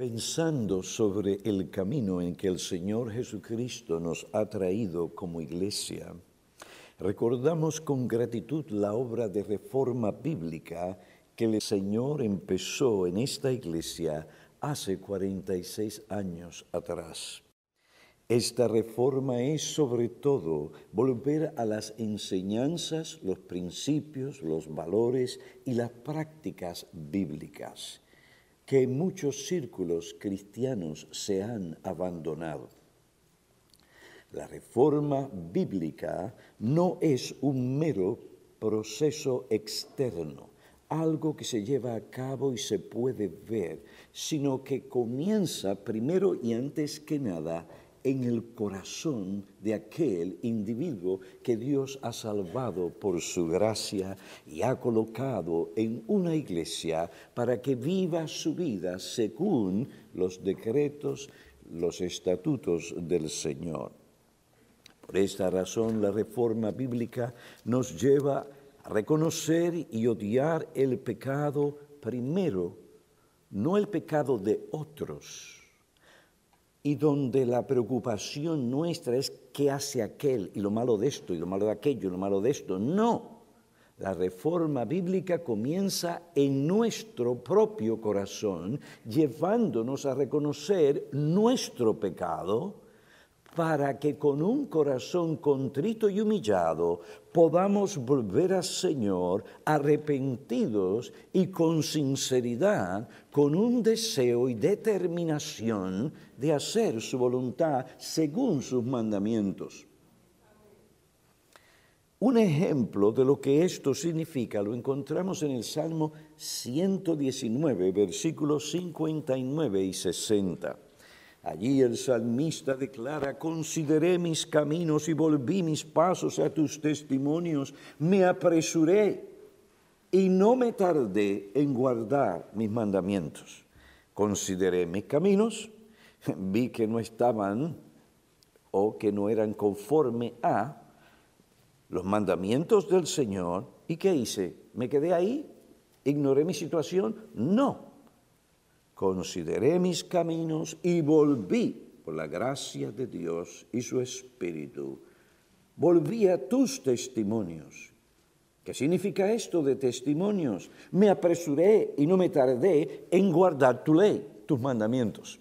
Pensando sobre el camino en que el Señor Jesucristo nos ha traído como iglesia, recordamos con gratitud la obra de reforma bíblica que el Señor empezó en esta iglesia hace 46 años atrás. Esta reforma es sobre todo volver a las enseñanzas, los principios, los valores y las prácticas bíblicas que muchos círculos cristianos se han abandonado. La reforma bíblica no es un mero proceso externo, algo que se lleva a cabo y se puede ver, sino que comienza primero y antes que nada en el corazón de aquel individuo que Dios ha salvado por su gracia y ha colocado en una iglesia para que viva su vida según los decretos, los estatutos del Señor. Por esta razón la reforma bíblica nos lleva a reconocer y odiar el pecado primero, no el pecado de otros y donde la preocupación nuestra es qué hace aquel y lo malo de esto y lo malo de aquello y lo malo de esto. No, la reforma bíblica comienza en nuestro propio corazón, llevándonos a reconocer nuestro pecado para que con un corazón contrito y humillado podamos volver al Señor arrepentidos y con sinceridad, con un deseo y determinación de hacer su voluntad según sus mandamientos. Un ejemplo de lo que esto significa lo encontramos en el Salmo 119, versículos 59 y 60. Allí el salmista declara, consideré mis caminos y volví mis pasos a tus testimonios, me apresuré y no me tardé en guardar mis mandamientos. Consideré mis caminos, vi que no estaban o que no eran conforme a los mandamientos del Señor. ¿Y qué hice? ¿Me quedé ahí? ¿Ignoré mi situación? No consideré mis caminos y volví por la gracia de Dios y su Espíritu. Volví a tus testimonios. ¿Qué significa esto de testimonios? Me apresuré y no me tardé en guardar tu ley, tus mandamientos.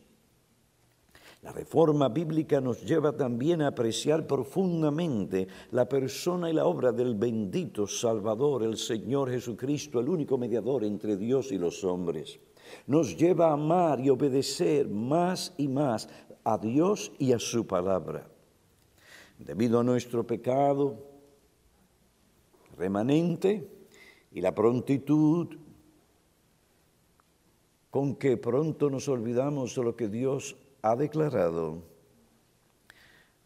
La reforma bíblica nos lleva también a apreciar profundamente la persona y la obra del bendito Salvador, el Señor Jesucristo, el único mediador entre Dios y los hombres nos lleva a amar y obedecer más y más a Dios y a su palabra. Debido a nuestro pecado remanente y la prontitud con que pronto nos olvidamos de lo que Dios ha declarado,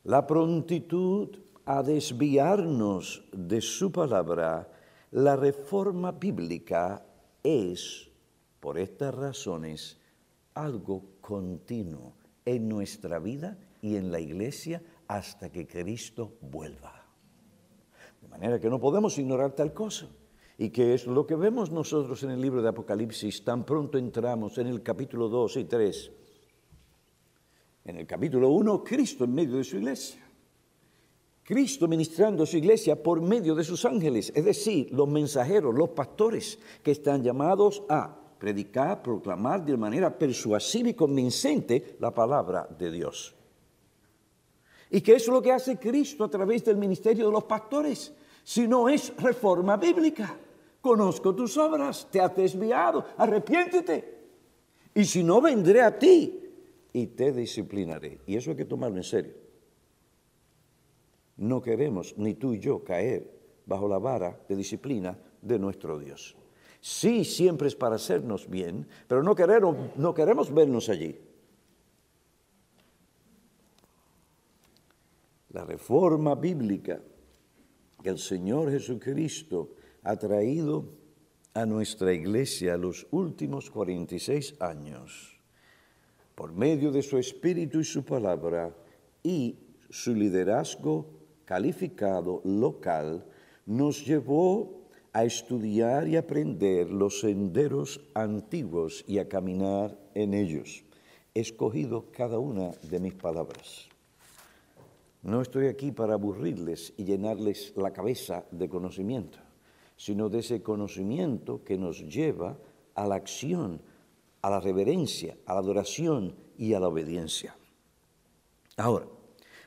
la prontitud a desviarnos de su palabra, la reforma bíblica es por estas razones, algo continuo en nuestra vida y en la iglesia hasta que Cristo vuelva. De manera que no podemos ignorar tal cosa. Y que es lo que vemos nosotros en el libro de Apocalipsis, tan pronto entramos en el capítulo 2 y 3. En el capítulo 1, Cristo en medio de su iglesia. Cristo ministrando su iglesia por medio de sus ángeles, es decir, los mensajeros, los pastores, que están llamados a predicar, proclamar de manera persuasiva y convincente la palabra de Dios. ¿Y qué es lo que hace Cristo a través del ministerio de los pastores? Si no es reforma bíblica. Conozco tus obras, te has desviado, arrepiéntete. Y si no, vendré a ti y te disciplinaré. Y eso hay que tomarlo en serio. No queremos, ni tú y yo, caer bajo la vara de disciplina de nuestro Dios. Sí, siempre es para hacernos bien, pero no queremos, no queremos vernos allí. La reforma bíblica que el Señor Jesucristo ha traído a nuestra iglesia los últimos 46 años, por medio de su espíritu y su palabra y su liderazgo calificado local, nos llevó a estudiar y aprender los senderos antiguos y a caminar en ellos. escogido cada una de mis palabras. No estoy aquí para aburrirles y llenarles la cabeza de conocimiento, sino de ese conocimiento que nos lleva a la acción, a la reverencia, a la adoración y a la obediencia. Ahora,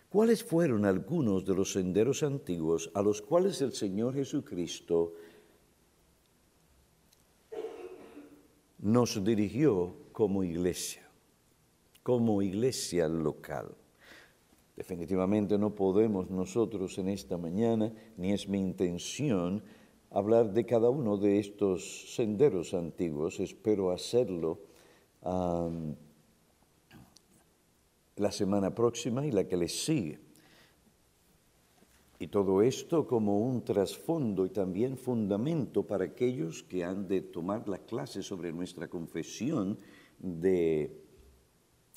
¿cuáles fueron algunos de los senderos antiguos a los cuales el Señor Jesucristo nos dirigió como iglesia, como iglesia local? Definitivamente no podemos nosotros en esta mañana, ni es mi intención, hablar de cada uno de estos senderos antiguos. Espero hacerlo la semana próxima y la que le sigue. Y todo esto como un trasfondo y también fundamento para aquellos que han de tomar la clase sobre nuestra confesión de,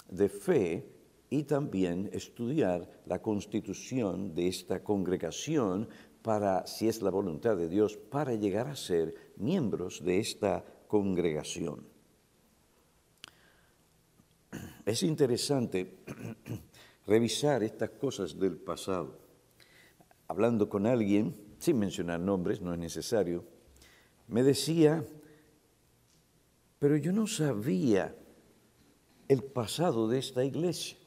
de fe y también estudiar la constitución de esta congregación para, si es la voluntad de Dios, para llegar a ser miembros de esta congregación. Es interesante revisar estas cosas del pasado. Hablando con alguien, sin mencionar nombres, no es necesario, me decía, pero yo no sabía el pasado de esta iglesia.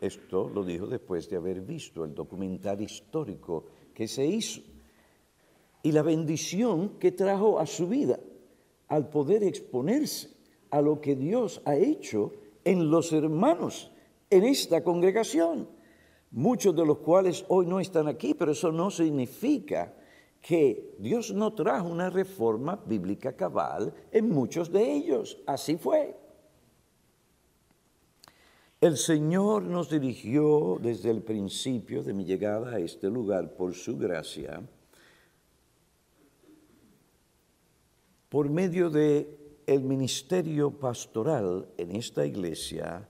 Esto lo dijo después de haber visto el documental histórico que se hizo y la bendición que trajo a su vida al poder exponerse a lo que Dios ha hecho en los hermanos en esta congregación, muchos de los cuales hoy no están aquí, pero eso no significa que Dios no trajo una reforma bíblica cabal en muchos de ellos. Así fue. El Señor nos dirigió desde el principio de mi llegada a este lugar por su gracia, por medio de ministerio pastoral en esta iglesia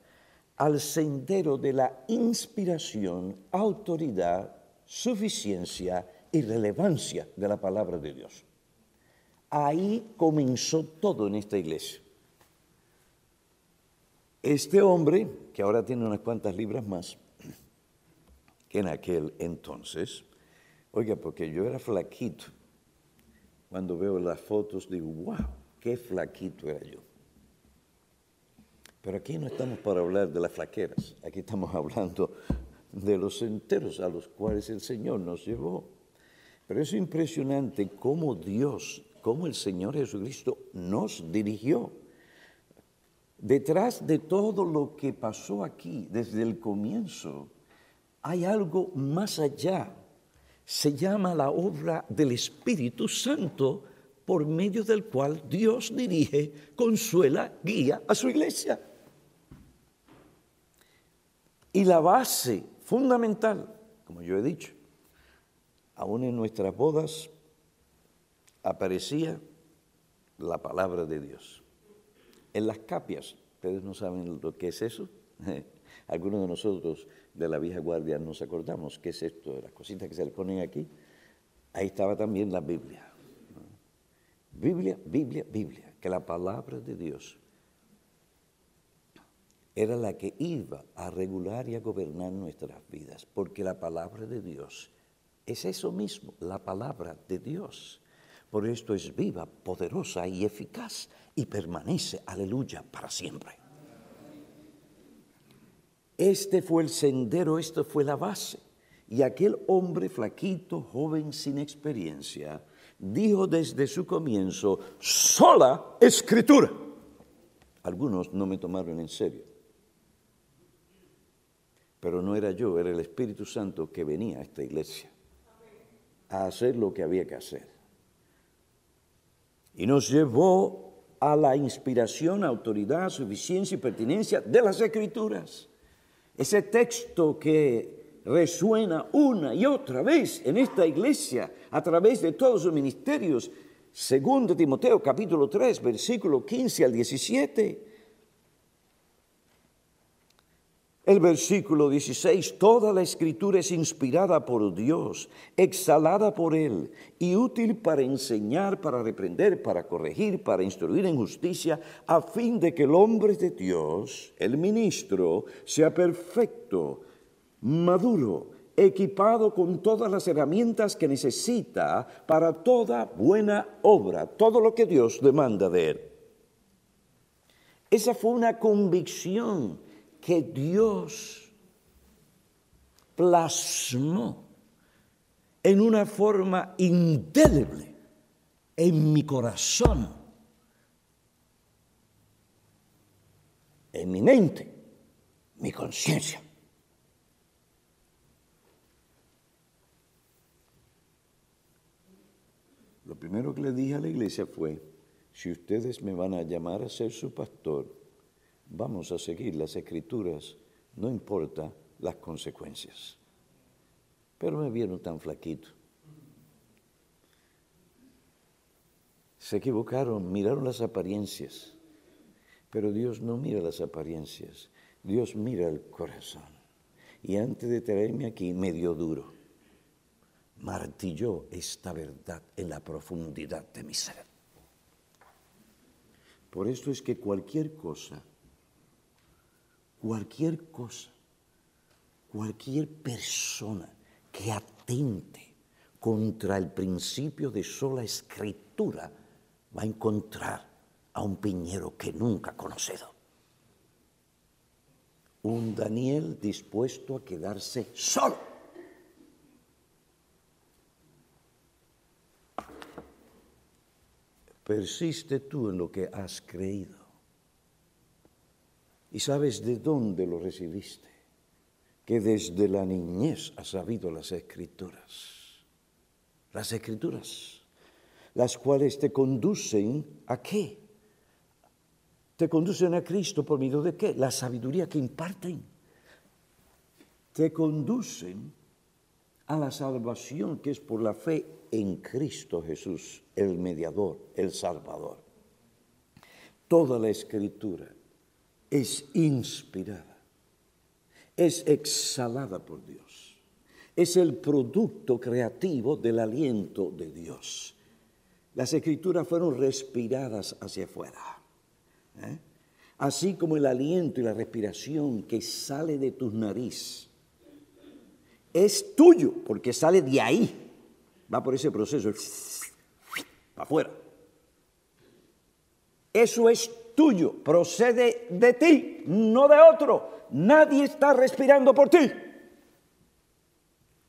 al sendero de la inspiración, autoridad, suficiencia y relevancia de la palabra de Dios. Ahí comenzó todo en esta iglesia. Este hombre, que ahora tiene unas cuantas libras más que en aquel entonces, oiga, porque yo era flaquito, cuando veo las fotos digo, wow, qué flaquito era yo. Pero aquí no estamos para hablar de las flaqueras, aquí estamos hablando de los enteros a los cuales el Señor nos llevó. Pero es impresionante cómo Dios, cómo el Señor Jesucristo nos dirigió. Detrás de todo lo que pasó aquí desde el comienzo, hay algo más allá. Se llama la obra del Espíritu Santo por medio del cual Dios dirige, consuela, guía a su iglesia. Y la base fundamental, como yo he dicho, aún en nuestras bodas aparecía la palabra de Dios. En las capias, ustedes no saben lo que es eso. Algunos de nosotros de la vieja guardia nos acordamos qué es esto, de las cositas que se le ponen aquí. Ahí estaba también la Biblia. Biblia, Biblia, Biblia, que la palabra de Dios era la que iba a regular y a gobernar nuestras vidas, porque la palabra de Dios es eso mismo, la palabra de Dios. Por esto es viva, poderosa y eficaz y permanece, aleluya, para siempre. Este fue el sendero, esto fue la base. Y aquel hombre flaquito, joven, sin experiencia, dijo desde su comienzo, sola escritura. Algunos no me tomaron en serio. Pero no era yo, era el Espíritu Santo que venía a esta iglesia a hacer lo que había que hacer. Y nos llevó a la inspiración, autoridad, suficiencia y pertinencia de las escrituras. Ese texto que resuena una y otra vez en esta iglesia a través de todos sus ministerios. Segundo Timoteo capítulo 3, versículo 15 al 17. El versículo 16, toda la escritura es inspirada por Dios, exhalada por Él y útil para enseñar, para reprender, para corregir, para instruir en justicia, a fin de que el hombre de Dios, el ministro, sea perfecto, maduro, equipado con todas las herramientas que necesita para toda buena obra, todo lo que Dios demanda de Él. Esa fue una convicción que Dios plasmó en una forma indeleble en mi corazón, en mi mente, mi conciencia. Lo primero que le dije a la iglesia fue, si ustedes me van a llamar a ser su pastor, vamos a seguir las escrituras, no importa las consecuencias. Pero me vieron tan flaquito. Se equivocaron, miraron las apariencias, pero Dios no mira las apariencias, Dios mira el corazón. Y antes de traerme aquí, me dio duro, martilló esta verdad en la profundidad de mi ser. Por esto es que cualquier cosa cualquier cosa, cualquier persona que atente contra el principio de sola escritura va a encontrar a un piñero que nunca ha conocido. Un Daniel dispuesto a quedarse solo. Persiste tú en lo que has creído. ¿Y sabes de dónde lo recibiste? Que desde la niñez has sabido las escrituras. Las escrituras, las cuales te conducen a qué? Te conducen a Cristo por medio de qué? La sabiduría que imparten. Te conducen a la salvación que es por la fe en Cristo Jesús, el mediador, el Salvador. Toda la escritura es inspirada, es exhalada por Dios, es el producto creativo del aliento de Dios. Las escrituras fueron respiradas hacia afuera. ¿eh? Así como el aliento y la respiración que sale de tu nariz es tuyo, porque sale de ahí, va por ese proceso, para afuera. Eso es tuyo, procede de ti, no de otro. Nadie está respirando por ti.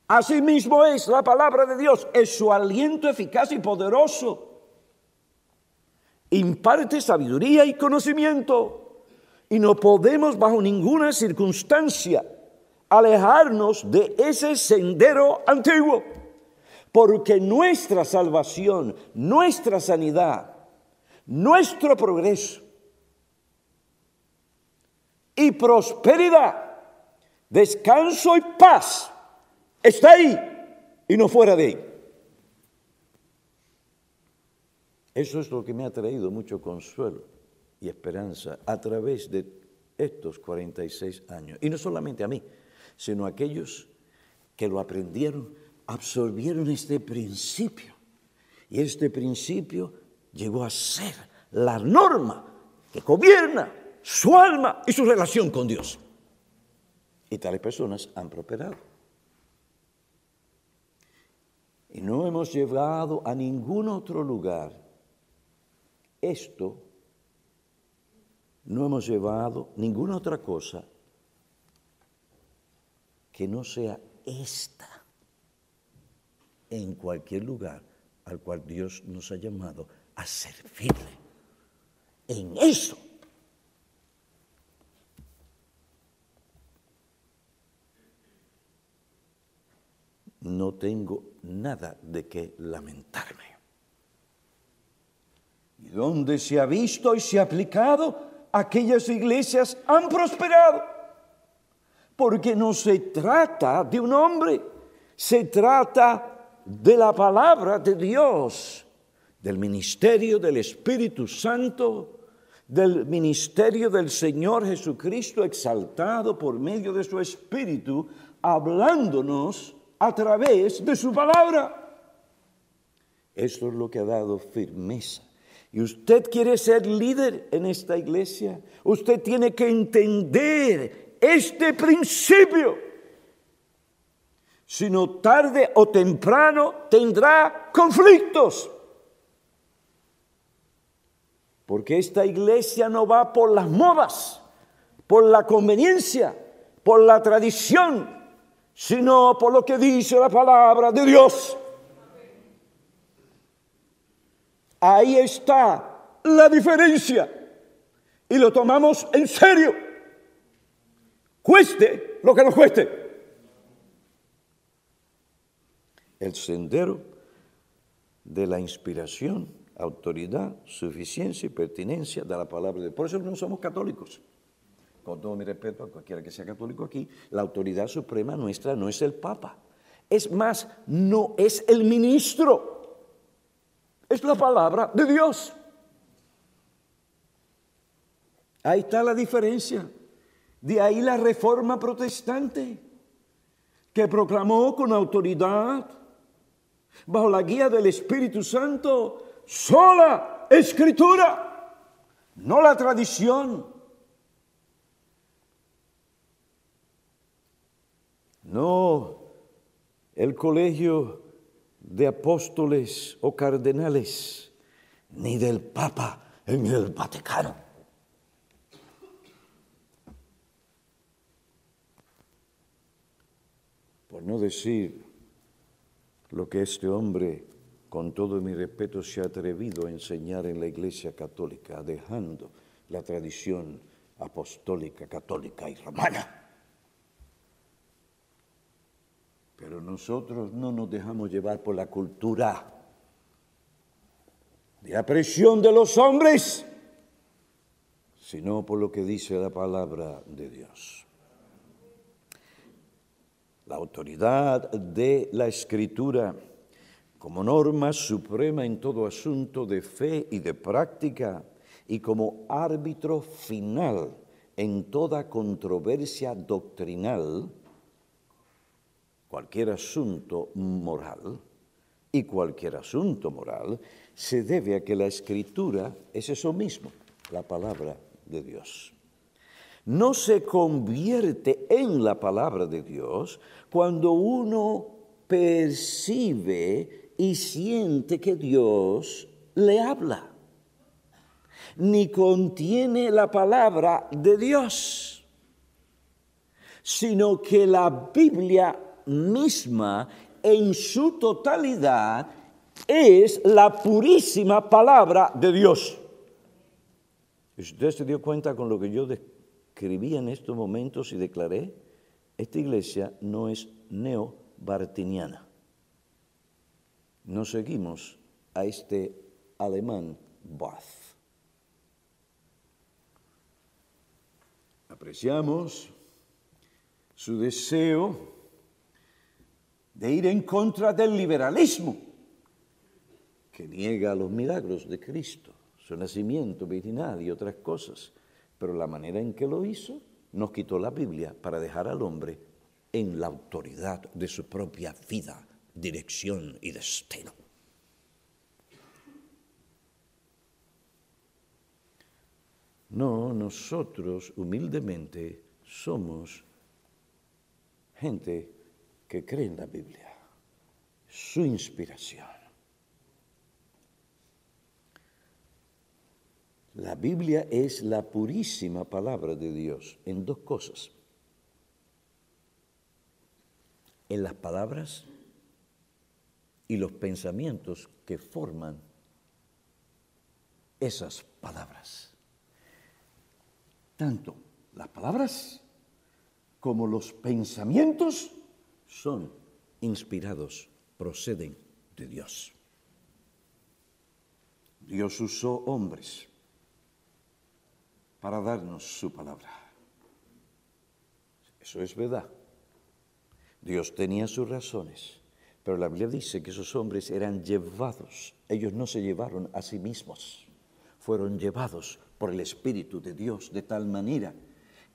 Asimismo es la palabra de Dios, es su aliento eficaz y poderoso. Imparte sabiduría y conocimiento. Y no podemos bajo ninguna circunstancia alejarnos de ese sendero antiguo. Porque nuestra salvación, nuestra sanidad, nuestro progreso, y prosperidad, descanso y paz está ahí y no fuera de ahí. Eso es lo que me ha traído mucho consuelo y esperanza a través de estos 46 años. Y no solamente a mí, sino a aquellos que lo aprendieron, absorbieron este principio. Y este principio llegó a ser la norma que gobierna su alma y su relación con Dios. Y tales personas han prosperado. Y no hemos llevado a ningún otro lugar esto, no hemos llevado ninguna otra cosa que no sea esta en cualquier lugar al cual Dios nos ha llamado a servirle. En eso no tengo nada de qué lamentarme. Y donde se ha visto y se ha aplicado, aquellas iglesias han prosperado. Porque no se trata de un hombre, se trata de la palabra de Dios, del ministerio del Espíritu Santo, del ministerio del Señor Jesucristo exaltado por medio de su Espíritu, hablándonos a través de su palabra. Esto es lo que ha dado firmeza. Y usted quiere ser líder en esta iglesia. Usted tiene que entender este principio. Si no tarde o temprano tendrá conflictos. Porque esta iglesia no va por las modas, por la conveniencia, por la tradición, sino por lo que dice la palabra de Dios. Ahí está la diferencia. Y lo tomamos en serio. Cueste lo que nos cueste. El sendero de la inspiración autoridad, suficiencia y pertinencia de la palabra de Dios. Por eso no somos católicos. Con todo mi respeto a cualquiera que sea católico aquí, la autoridad suprema nuestra no es el Papa. Es más, no es el ministro. Es la palabra de Dios. Ahí está la diferencia. De ahí la reforma protestante, que proclamó con autoridad, bajo la guía del Espíritu Santo, sola escritura, no la tradición. No el colegio de apóstoles o cardenales, ni del Papa en el Vaticano. Por no decir lo que este hombre con todo mi respeto, se ha atrevido a enseñar en la Iglesia Católica, dejando la tradición apostólica, católica y romana. Pero nosotros no nos dejamos llevar por la cultura de la presión de los hombres, sino por lo que dice la palabra de Dios. La autoridad de la escritura como norma suprema en todo asunto de fe y de práctica y como árbitro final en toda controversia doctrinal, cualquier asunto moral y cualquier asunto moral se debe a que la escritura es eso mismo, la palabra de Dios. No se convierte en la palabra de Dios cuando uno percibe y siente que Dios le habla, ni contiene la palabra de Dios, sino que la Biblia misma en su totalidad es la purísima palabra de Dios. ¿Usted se dio cuenta con lo que yo describí en estos momentos y declaré? Esta iglesia no es neobartiniana no seguimos a este alemán Barth. Apreciamos su deseo de ir en contra del liberalismo que niega los milagros de Cristo, su nacimiento virginal y otras cosas, pero la manera en que lo hizo nos quitó la Biblia para dejar al hombre en la autoridad de su propia vida dirección y destino. No, nosotros humildemente somos gente que cree en la Biblia, su inspiración. La Biblia es la purísima palabra de Dios en dos cosas. En las palabras y los pensamientos que forman esas palabras. Tanto las palabras como los pensamientos son inspirados, proceden de Dios. Dios usó hombres para darnos su palabra. Eso es verdad. Dios tenía sus razones pero la Biblia dice que esos hombres eran llevados, ellos no se llevaron a sí mismos, fueron llevados por el Espíritu de Dios de tal manera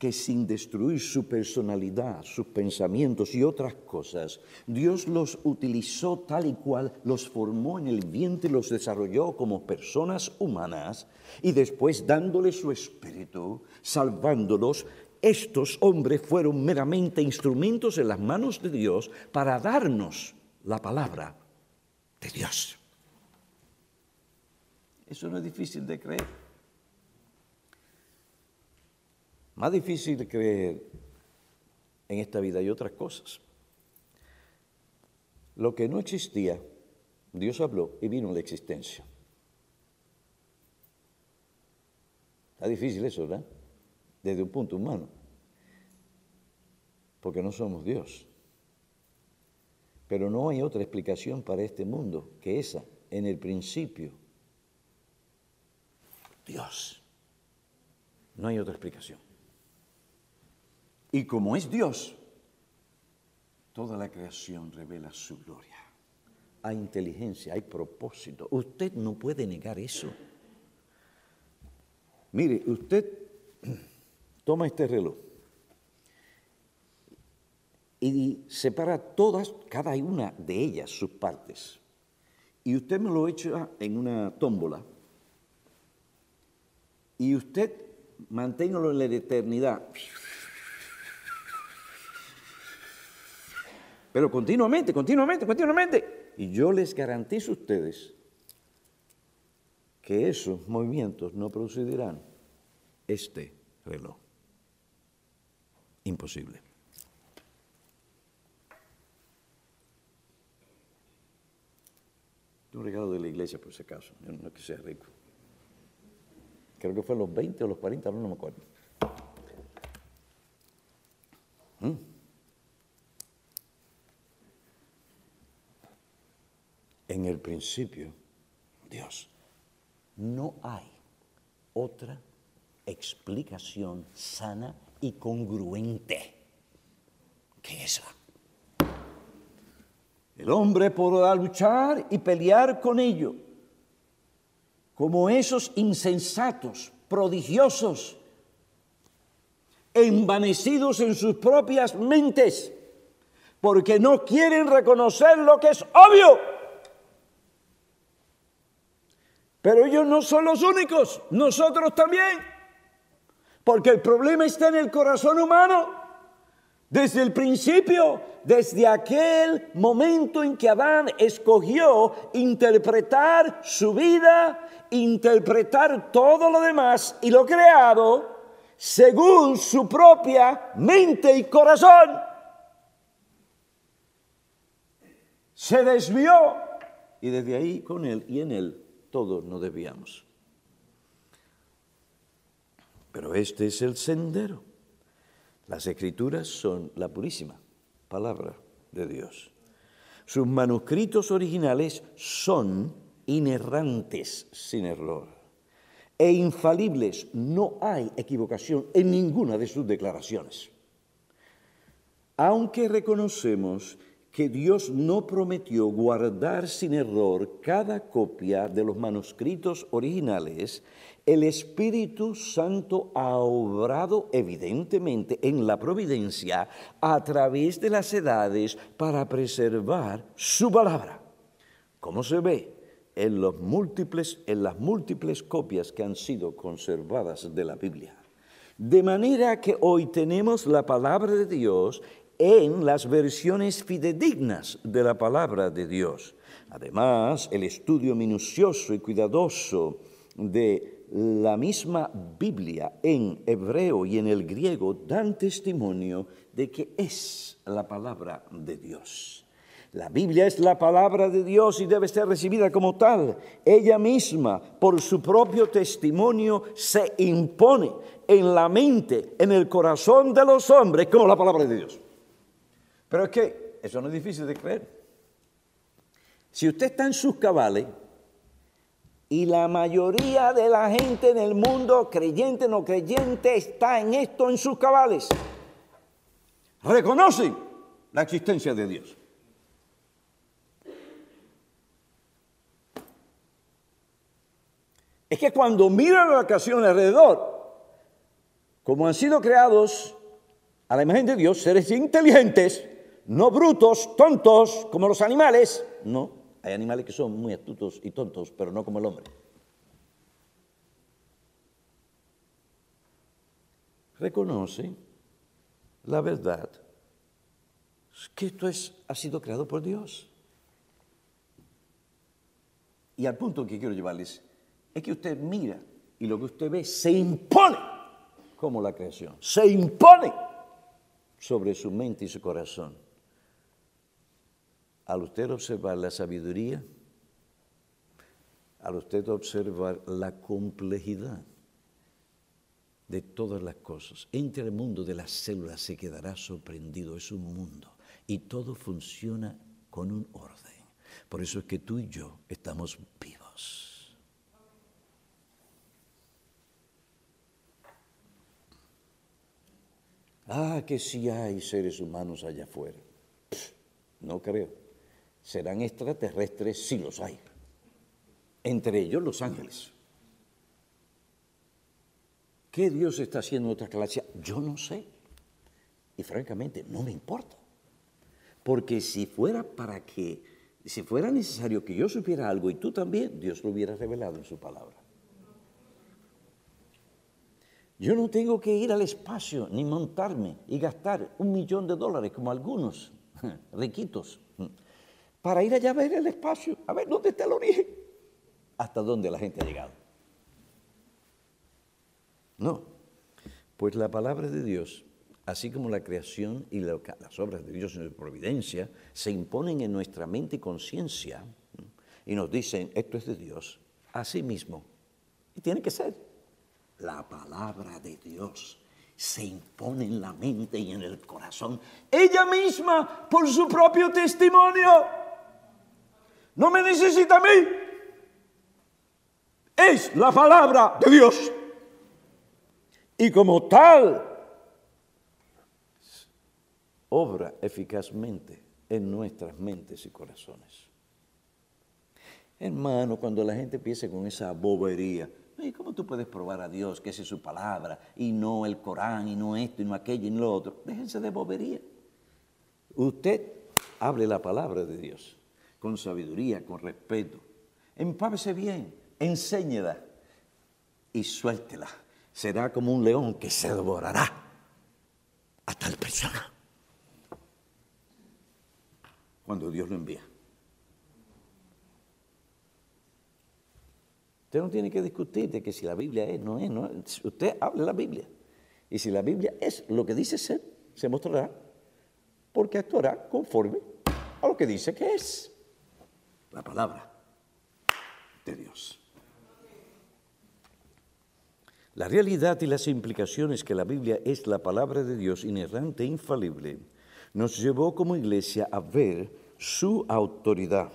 que sin destruir su personalidad, sus pensamientos y otras cosas, Dios los utilizó tal y cual, los formó en el vientre, los desarrolló como personas humanas y después dándole su espíritu, salvándolos, estos hombres fueron meramente instrumentos en las manos de Dios para darnos la palabra de Dios. Eso no es difícil de creer. Más difícil creer en esta vida hay otras cosas. Lo que no existía, Dios habló y vino la existencia. Está difícil eso, ¿verdad? Desde un punto humano. Porque no somos Dios. Pero no hay otra explicación para este mundo que esa, en el principio. Dios. No hay otra explicación. Y como es Dios, toda la creación revela su gloria. Hay inteligencia, hay propósito. Usted no puede negar eso. Mire, usted toma este reloj y separa todas, cada una de ellas, sus partes. Y usted me lo echa en una tómbola. Y usted manténgalo en la eternidad Pero continuamente, continuamente, continuamente. Y yo les garantizo a ustedes que esos movimientos no producirán este reloj. Imposible. Un regalo de la iglesia, por ese caso. Yo no es que sea rico. Creo que fue los 20 o los 40, no, me acuerdo. ¿Mm? En el principio Dios. No hay otra explicación sana y congruente que esa. El hombre podrá luchar y pelear con ello, como esos insensatos, prodigiosos, envanecidos en sus propias mentes, porque no quieren reconocer lo que es obvio. Pero ellos no son los únicos, nosotros también. Porque el problema está en el corazón humano. Desde el principio, desde aquel momento en que Adán escogió interpretar su vida, interpretar todo lo demás y lo creado según su propia mente y corazón, se desvió y desde ahí con él y en él todos nos desviamos. Pero este es el sendero. Las escrituras son la purísima palabra de Dios. Sus manuscritos originales son inerrantes sin error e infalibles. No hay equivocación en ninguna de sus declaraciones. Aunque reconocemos que Dios no prometió guardar sin error cada copia de los manuscritos originales, el Espíritu Santo ha obrado evidentemente en la providencia a través de las edades para preservar su palabra. Como se ve en, los múltiples, en las múltiples copias que han sido conservadas de la Biblia. De manera que hoy tenemos la palabra de Dios en las versiones fidedignas de la palabra de Dios. Además, el estudio minucioso y cuidadoso de la misma Biblia en hebreo y en el griego dan testimonio de que es la palabra de Dios. La Biblia es la palabra de Dios y debe ser recibida como tal. Ella misma, por su propio testimonio, se impone en la mente, en el corazón de los hombres como la palabra de Dios. Pero es que eso no es difícil de creer. Si usted está en sus cabales y la mayoría de la gente en el mundo, creyente o no creyente, está en esto en sus cabales, reconocen la existencia de Dios. es que cuando miran la creación alrededor, como han sido creados a la imagen de Dios, seres inteligentes, no brutos, tontos, como los animales, no, hay animales que son muy astutos y tontos, pero no como el hombre. Reconoce la verdad que esto es, ha sido creado por Dios. Y al punto que quiero llevarles es que usted mira y lo que usted ve se impone como la creación, se impone sobre su mente y su corazón. Al usted observar la sabiduría, al usted observar la complejidad de todas las cosas, entre el mundo de las células se quedará sorprendido, es un mundo y todo funciona con un orden. Por eso es que tú y yo estamos vivos. Ah, que sí hay seres humanos allá afuera. no creo. Serán extraterrestres, sí los hay. Entre ellos los ángeles. ¿Qué Dios está haciendo en otra galaxia? Yo no sé. Y francamente, no me importa. Porque si fuera para que, si fuera necesario que yo supiera algo y tú también, Dios lo hubiera revelado en su palabra. Yo no tengo que ir al espacio ni montarme y gastar un millón de dólares como algunos riquitos para ir allá a ver el espacio, a ver dónde está el origen, hasta dónde la gente ha llegado. No, pues la palabra de Dios así como la creación y las obras de Dios en su providencia, se imponen en nuestra mente y conciencia y nos dicen, esto es de Dios, así mismo. Y tiene que ser. La palabra de Dios se impone en la mente y en el corazón, ella misma por su propio testimonio. No me necesita a mí. Es la palabra de Dios. Y como tal, obra eficazmente en nuestras mentes y corazones. Hermano, cuando la gente empiece con esa bobería, ¿cómo tú puedes probar a Dios que esa es su palabra y no el Corán y no esto y no aquello y no lo otro? Déjense de bobería. Usted hable la palabra de Dios con sabiduría, con respeto. Empábese bien, enséñela y suéltela. Será como un león que se devorará a tal persona cuando Dios lo envía. Usted no tiene que discutir de que si la Biblia es, no es, no es. Usted hable la Biblia. Y si la Biblia es lo que dice ser, se mostrará porque actuará conforme a lo que dice que es la palabra de Dios. La realidad y las implicaciones que la Biblia es la palabra de Dios inerrante e infalible nos llevó como iglesia a ver su autoridad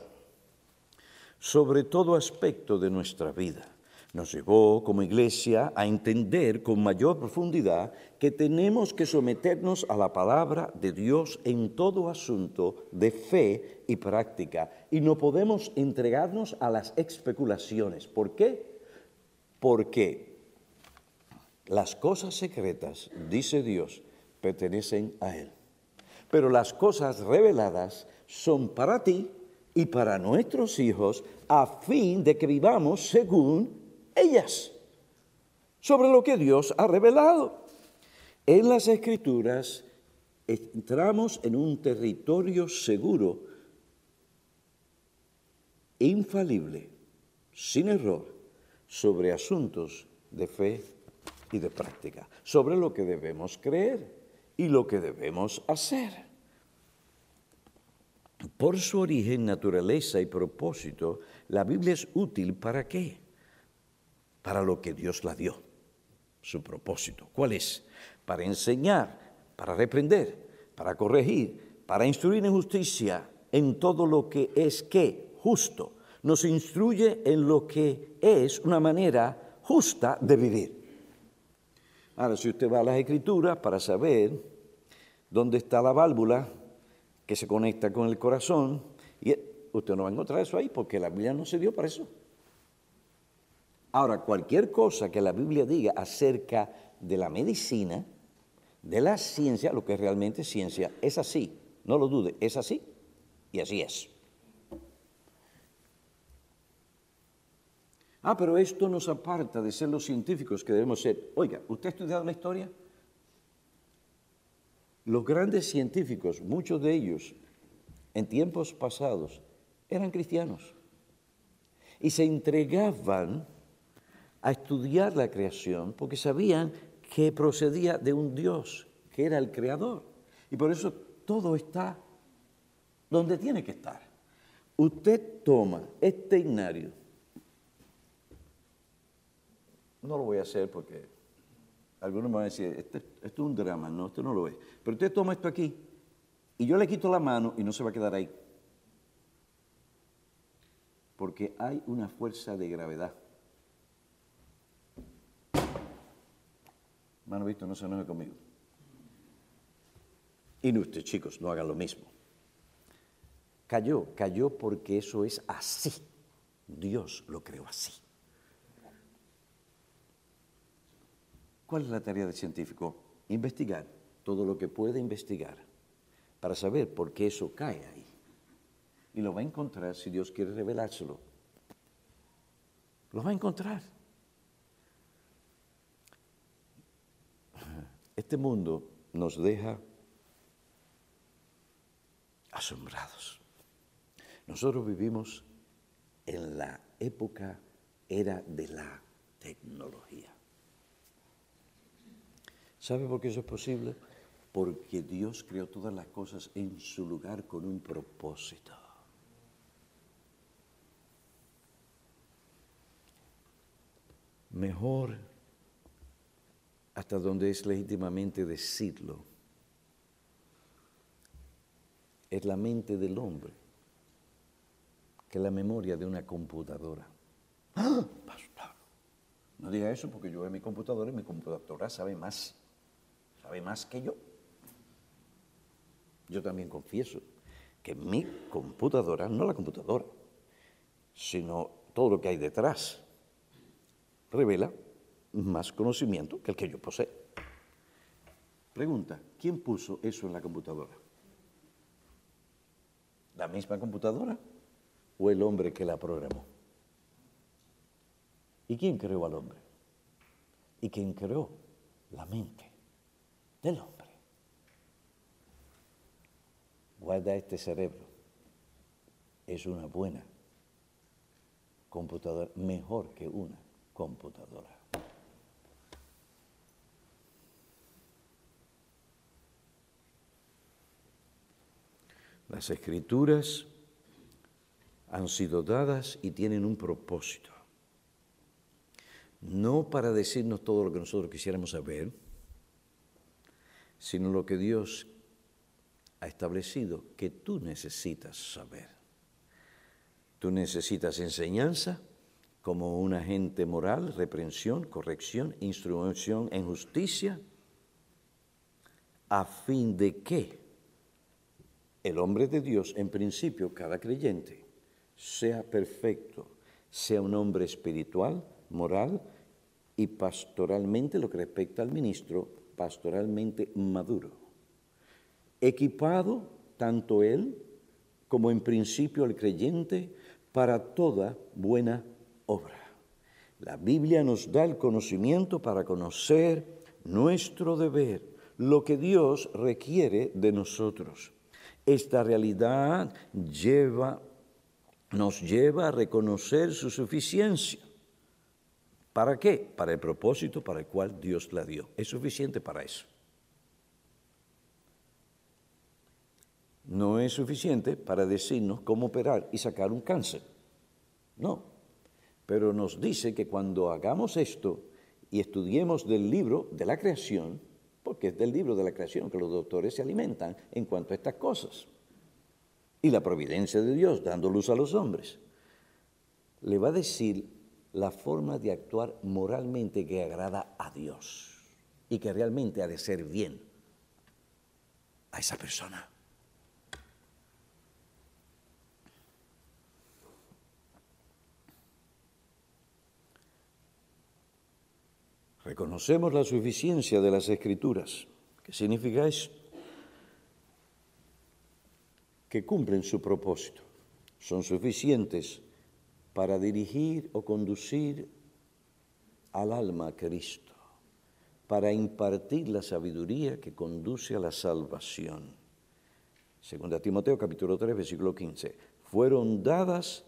sobre todo aspecto de nuestra vida. Nos llevó como iglesia a entender con mayor profundidad que tenemos que someternos a la palabra de Dios en todo asunto de fe y práctica y no podemos entregarnos a las especulaciones. ¿Por qué? Porque las cosas secretas, dice Dios, pertenecen a Él pero las cosas reveladas son para ti y para nuestros hijos a fin de que vivamos según ellas, sobre lo que Dios ha revelado. En las escrituras entramos en un territorio seguro, infalible, sin error, sobre asuntos de fe y de práctica, sobre lo que debemos creer y lo que debemos hacer. Por su origen, naturaleza y propósito, la Biblia es útil para qué? Para lo que Dios la dio, su propósito. ¿Cuál es? Para enseñar, para reprender, para corregir, para instruir en justicia, en todo lo que es qué? Justo. Nos instruye en lo que es una manera justa de vivir. Ahora, si usted va a las escrituras para saber dónde está la válvula que se conecta con el corazón, y usted no va a encontrar eso ahí porque la Biblia no se dio para eso. Ahora, cualquier cosa que la Biblia diga acerca de la medicina, de la ciencia, lo que es realmente ciencia, es así. No lo dude, es así y así es. Ah, pero esto nos aparta de ser los científicos que debemos ser. Oiga, ¿usted ha estudiado la historia? Los grandes científicos, muchos de ellos, en tiempos pasados, eran cristianos y se entregaban a estudiar la creación porque sabían que procedía de un Dios, que era el creador. Y por eso todo está donde tiene que estar. Usted toma este inario no lo voy a hacer porque algunos me van a decir, este, esto, es un drama, no, esto no lo es. Pero usted toma esto aquí y yo le quito la mano y no se va a quedar ahí. Porque hay una fuerza de gravedad. Mano visto, no se enoje conmigo. Y usted, chicos, no hagan lo mismo. Cayó, cayó porque eso es así. Dios lo creó así. ¿Cuál es la tarea del científico? Investigar todo lo que puede investigar para saber por qué eso cae ahí. Y lo va a encontrar si Dios quiere revelárselo. Lo va a encontrar. Este mundo nos deja asombrados. Nosotros vivimos en la época era de la tecnología. ¿Sabe por qué eso es posible? Porque Dios creó todas las cosas en su lugar con un propósito. Mejor, hasta donde es legítimamente decirlo, es la mente del hombre que la memoria de una computadora. ¡Ah! No diga eso porque yo veo mi computadora y mi computadora sabe más sabe más que yo. Yo también confieso que mi computadora, no la computadora, sino todo lo que hay detrás, revela más conocimiento que el que yo poseo. Pregunta, ¿quién puso eso en la computadora? ¿La misma computadora o el hombre que la programó? ¿Y quién creó al hombre? ¿Y quién creó la mente? del hombre. Guarda este cerebro. Es una buena computadora, mejor que una computadora. Las escrituras han sido dadas y tienen un propósito. No para decirnos todo lo que nosotros quisiéramos saber, sino lo que Dios ha establecido que tú necesitas saber. Tú necesitas enseñanza como un agente moral, reprensión, corrección, instrucción en justicia, a fin de que el hombre de Dios, en principio cada creyente, sea perfecto, sea un hombre espiritual, moral y pastoralmente lo que respecta al ministro, pastoralmente maduro, equipado tanto él como en principio el creyente para toda buena obra. La Biblia nos da el conocimiento para conocer nuestro deber, lo que Dios requiere de nosotros. Esta realidad nos lleva a reconocer su suficiencia ¿Para qué? Para el propósito para el cual Dios la dio. Es suficiente para eso. No es suficiente para decirnos cómo operar y sacar un cáncer. No. Pero nos dice que cuando hagamos esto y estudiemos del libro de la creación, porque es del libro de la creación que los doctores se alimentan en cuanto a estas cosas, y la providencia de Dios dando luz a los hombres, le va a decir la forma de actuar moralmente que agrada a Dios y que realmente ha de ser bien a esa persona. Reconocemos la suficiencia de las escrituras. ¿Qué significa eso? Que cumplen su propósito. Son suficientes para dirigir o conducir al alma a Cristo, para impartir la sabiduría que conduce a la salvación. Segunda Timoteo capítulo 3, versículo 15. Fueron dadas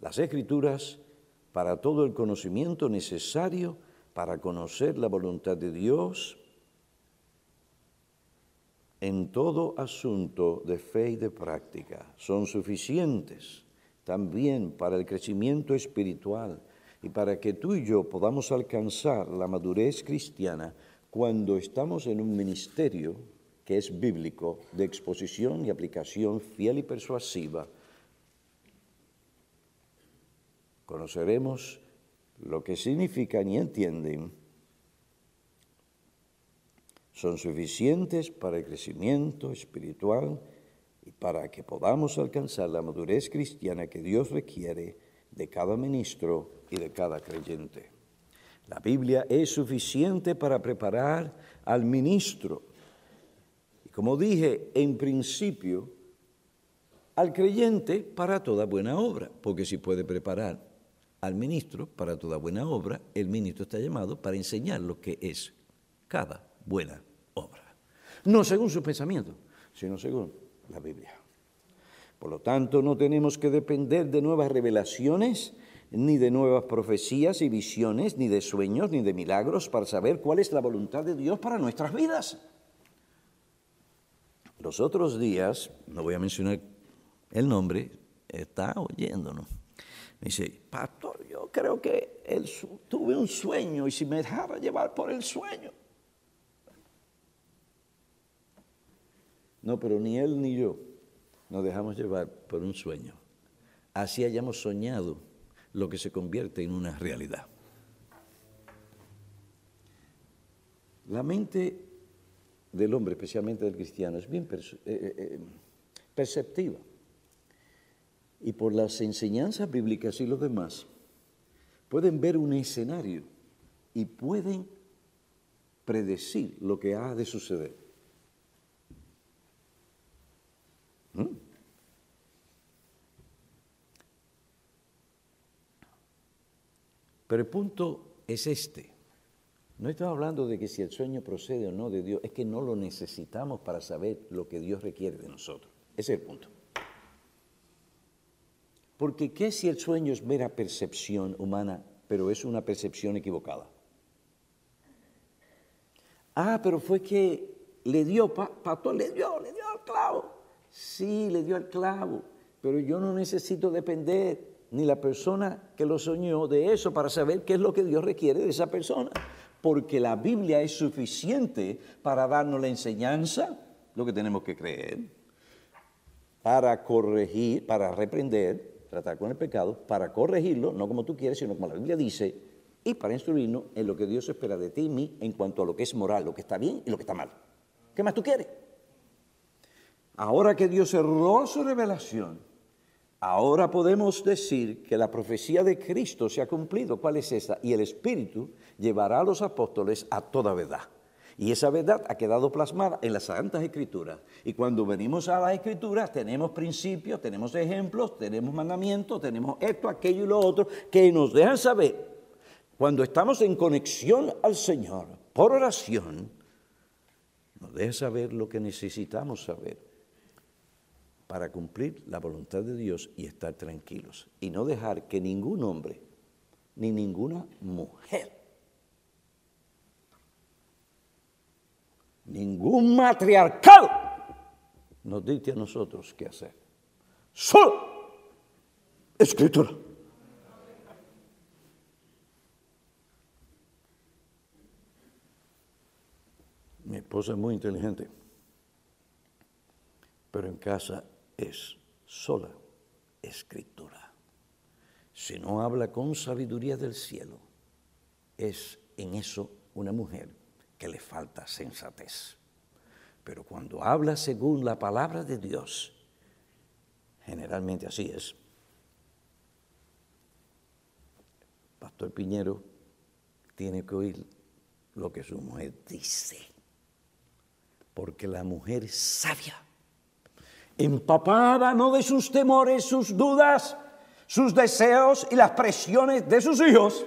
las escrituras para todo el conocimiento necesario para conocer la voluntad de Dios en todo asunto de fe y de práctica. Son suficientes también para el crecimiento espiritual y para que tú y yo podamos alcanzar la madurez cristiana cuando estamos en un ministerio que es bíblico de exposición y aplicación fiel y persuasiva conoceremos lo que significan y entienden, son suficientes para el crecimiento espiritual y para que podamos alcanzar la madurez cristiana que Dios requiere de cada ministro y de cada creyente. La Biblia es suficiente para preparar al ministro. Y como dije en principio, al creyente para toda buena obra, porque si puede preparar al ministro para toda buena obra, el ministro está llamado para enseñar lo que es cada buena obra. No según su pensamiento, sino según la Biblia. Por lo tanto, no tenemos que depender de nuevas revelaciones, ni de nuevas profecías y visiones, ni de sueños, ni de milagros para saber cuál es la voluntad de Dios para nuestras vidas. Los otros días, no voy a mencionar el nombre, está oyéndonos me dice, pastor, yo creo que tuve un sueño y si me dejara llevar por el sueño. No, pero ni él ni yo nos dejamos llevar por un sueño. Así hayamos soñado lo que se convierte en una realidad. La mente del hombre, especialmente del cristiano, es bien eh, eh, eh, perceptiva y por las enseñanzas bíblicas y los demás, pueden ver un escenario y pueden predecir lo que ha de suceder. ¿Mm? Pero el punto es este. No estamos hablando de que si el sueño procede o no de Dios, es que no lo necesitamos para saber lo que Dios requiere de nosotros. Ese es el punto. Porque ¿qué si el sueño es mera percepción humana, pero es una percepción equivocada? Ah, pero fue que le dio, pastor, le dio, le dio al clavo. Sí, le dio al clavo, pero yo no necesito depender ni la persona que lo soñó de eso para saber qué es lo que Dios requiere de esa persona. Porque la Biblia es suficiente para darnos la enseñanza, lo que tenemos que creer, para corregir, para reprender, tratar con el pecado, para corregirlo, no como tú quieres, sino como la Biblia dice, y para instruirnos en lo que Dios espera de ti y mí en cuanto a lo que es moral, lo que está bien y lo que está mal. ¿Qué más tú quieres? Ahora que Dios cerró su revelación, ahora podemos decir que la profecía de Cristo se ha cumplido. ¿Cuál es esa? Y el Espíritu llevará a los apóstoles a toda verdad. Y esa verdad ha quedado plasmada en las Santas Escrituras. Y cuando venimos a las Escrituras tenemos principios, tenemos ejemplos, tenemos mandamientos, tenemos esto, aquello y lo otro, que nos dejan saber, cuando estamos en conexión al Señor por oración, nos deja saber lo que necesitamos saber para cumplir la voluntad de Dios y estar tranquilos. Y no dejar que ningún hombre ni ninguna mujer ningún matriarcado nos dice a nosotros qué hacer. Solo escritura. Mi esposa es muy inteligente, pero en casa es sola escritura. Si no habla con sabiduría del cielo, es en eso una mujer que le falta sensatez. Pero cuando habla según la palabra de Dios, generalmente así es. Pastor Piñero tiene que oír lo que su mujer dice. Porque la mujer sabia, empapada no de sus temores, sus dudas, sus deseos y las presiones de sus hijos.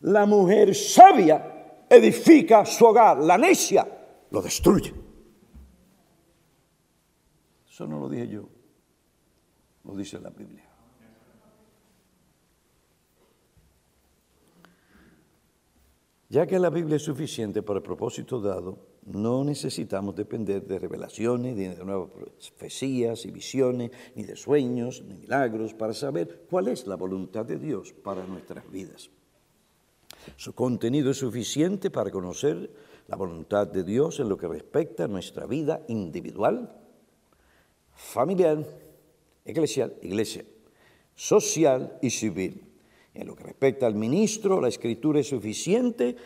La mujer sabia edifica su hogar, la necia lo destruye. Eso no lo dije yo, lo dice la Biblia. Ya que la Biblia es suficiente para el propósito dado, no necesitamos depender de revelaciones, ni de nuevas profecías y visiones, ni de sueños, ni milagros, para saber cuál es la voluntad de Dios para nuestras vidas. Su contenido es suficiente para conocer la voluntad de Dios en lo que respecta a nuestra vida individual, familiar, eclesial, iglesia, social y civil. En lo que respecta al ministro, la escritura es suficiente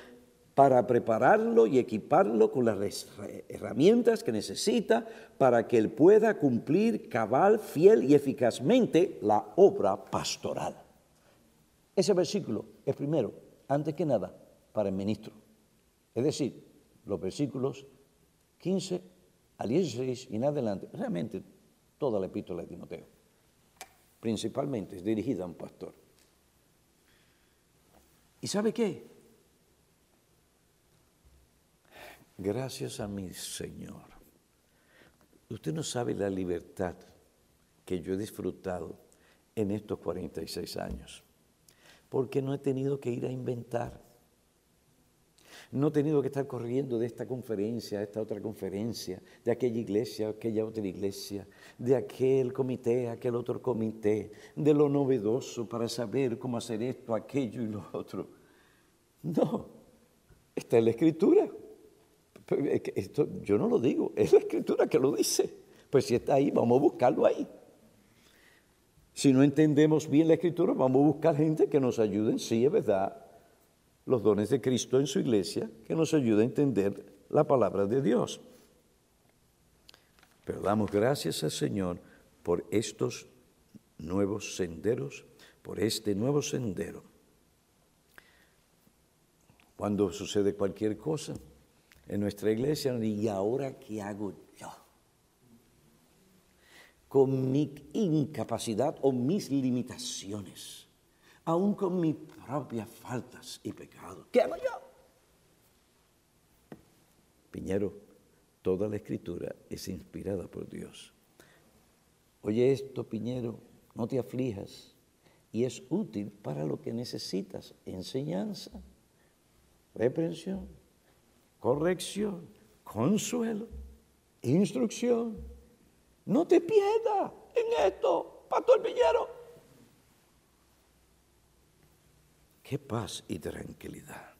para prepararlo y equiparlo con las herramientas que necesita para que él pueda cumplir cabal, fiel y eficazmente la obra pastoral. Ese versículo es primero, antes que nada, para el ministro. Es decir, los versículos 15 al 16 y en adelante, realmente toda la epístola de Timoteo, principalmente es dirigida a un pastor. ¿Y sabe qué? Gracias a mi Señor. Usted no sabe la libertad que yo he disfrutado en estos 46 años, porque no he tenido que ir a inventar. No he tenido que estar corriendo de esta conferencia a esta otra conferencia, de aquella iglesia a aquella otra iglesia, de aquel comité a aquel otro comité, de lo novedoso para saber cómo hacer esto, aquello y lo otro. No, está en la escritura. Esto yo no lo digo, es la escritura que lo dice. Pues si está ahí, vamos a buscarlo ahí. Si no entendemos bien la escritura, vamos a buscar gente que nos ayude, sí, es verdad, los dones de Cristo en su iglesia, que nos ayude a entender la palabra de Dios. Pero damos gracias al Señor por estos nuevos senderos, por este nuevo sendero. Cuando sucede cualquier cosa en nuestra iglesia, ¿y ahora qué hago? Con mi incapacidad o mis limitaciones aún con mis propias faltas y pecados. ¿Qué hago yo? Piñero, toda la escritura es inspirada por Dios. Oye esto, Piñero, no te aflijas y es útil para lo que necesitas, enseñanza, reprensión, corrección, consuelo, instrucción. No te pierdas en esto, Pastor Piñero. qué paz y tranquilidad.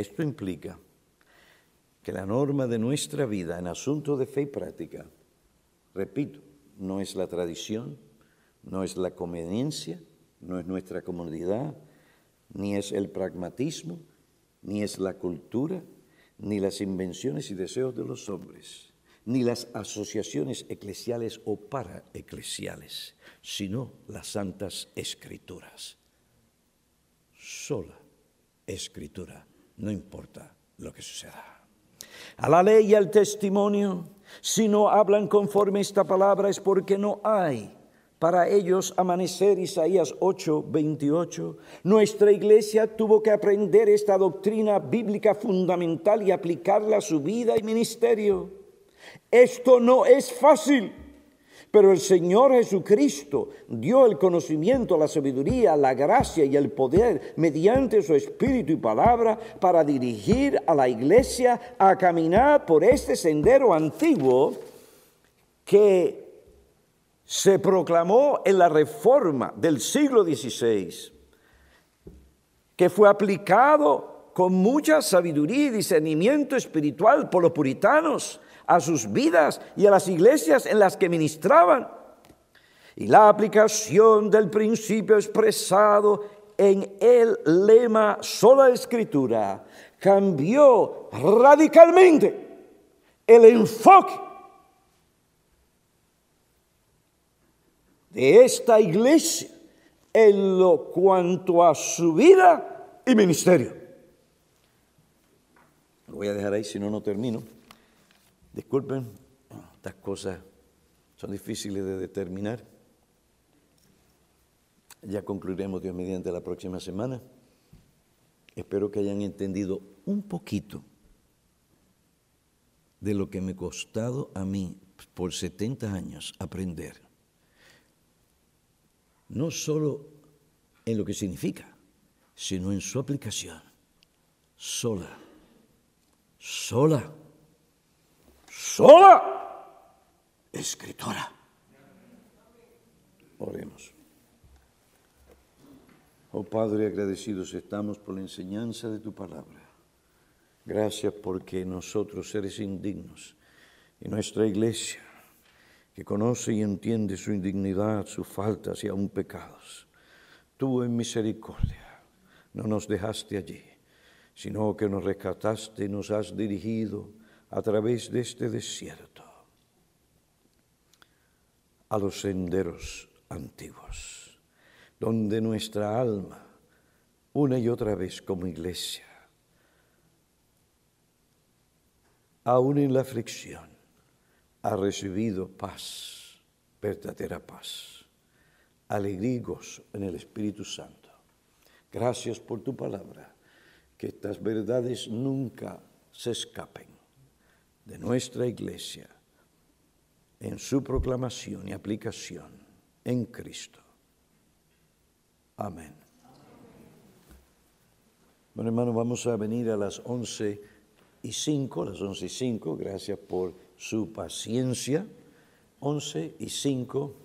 Esto implica que la norma de nuestra vida en asuntos de fe y práctica, repito, no es la tradición, no es la conveniencia, no es nuestra comodidad, ni es el pragmatismo, ni es la cultura, ni las invenciones y deseos de los hombres, ni las asociaciones eclesiales o paraeclesiales, sino las santas escrituras. Sola escritura, no importa lo que suceda. A la ley y al testimonio, si no hablan conforme esta palabra es porque no hay para ellos amanecer Isaías 8, 28. Nuestra iglesia tuvo que aprender esta doctrina bíblica fundamental y aplicarla a su vida y ministerio. Esto no es fácil. Pero el Señor Jesucristo dio el conocimiento, la sabiduría, la gracia y el poder mediante su espíritu y palabra para dirigir a la iglesia a caminar por este sendero antiguo que se proclamó en la reforma del siglo XVI, que fue aplicado con mucha sabiduría y discernimiento espiritual por los puritanos a sus vidas y a las iglesias en las que ministraban. Y la aplicación del principio expresado en el lema sola escritura cambió radicalmente el enfoque de esta iglesia en lo cuanto a su vida y ministerio. Lo voy a dejar ahí, si no, no termino. Disculpen, estas cosas son difíciles de determinar. Ya concluiremos Dios mediante la próxima semana. Espero que hayan entendido un poquito de lo que me ha costado a mí por 70 años aprender. No solo en lo que significa, sino en su aplicación. Sola. Sola sola escritora. Oremos. Oh Padre, agradecidos estamos por la enseñanza de tu palabra. Gracias porque nosotros, seres indignos, y nuestra iglesia, que conoce y entiende su indignidad, sus faltas y aún pecados, tú en misericordia no nos dejaste allí, sino que nos rescataste y nos has dirigido a través de este desierto a los senderos antiguos, donde nuestra alma, una y otra vez como iglesia, aún en la aflicción, ha recibido paz, verdadera paz, alegría en el Espíritu Santo. Gracias por tu palabra, que estas verdades nunca se escapen de nuestra iglesia en su proclamación y aplicación en Cristo. Amén. Bueno, hermano, vamos a venir a las once y cinco, las once y cinco, gracias por su paciencia. Once y cinco.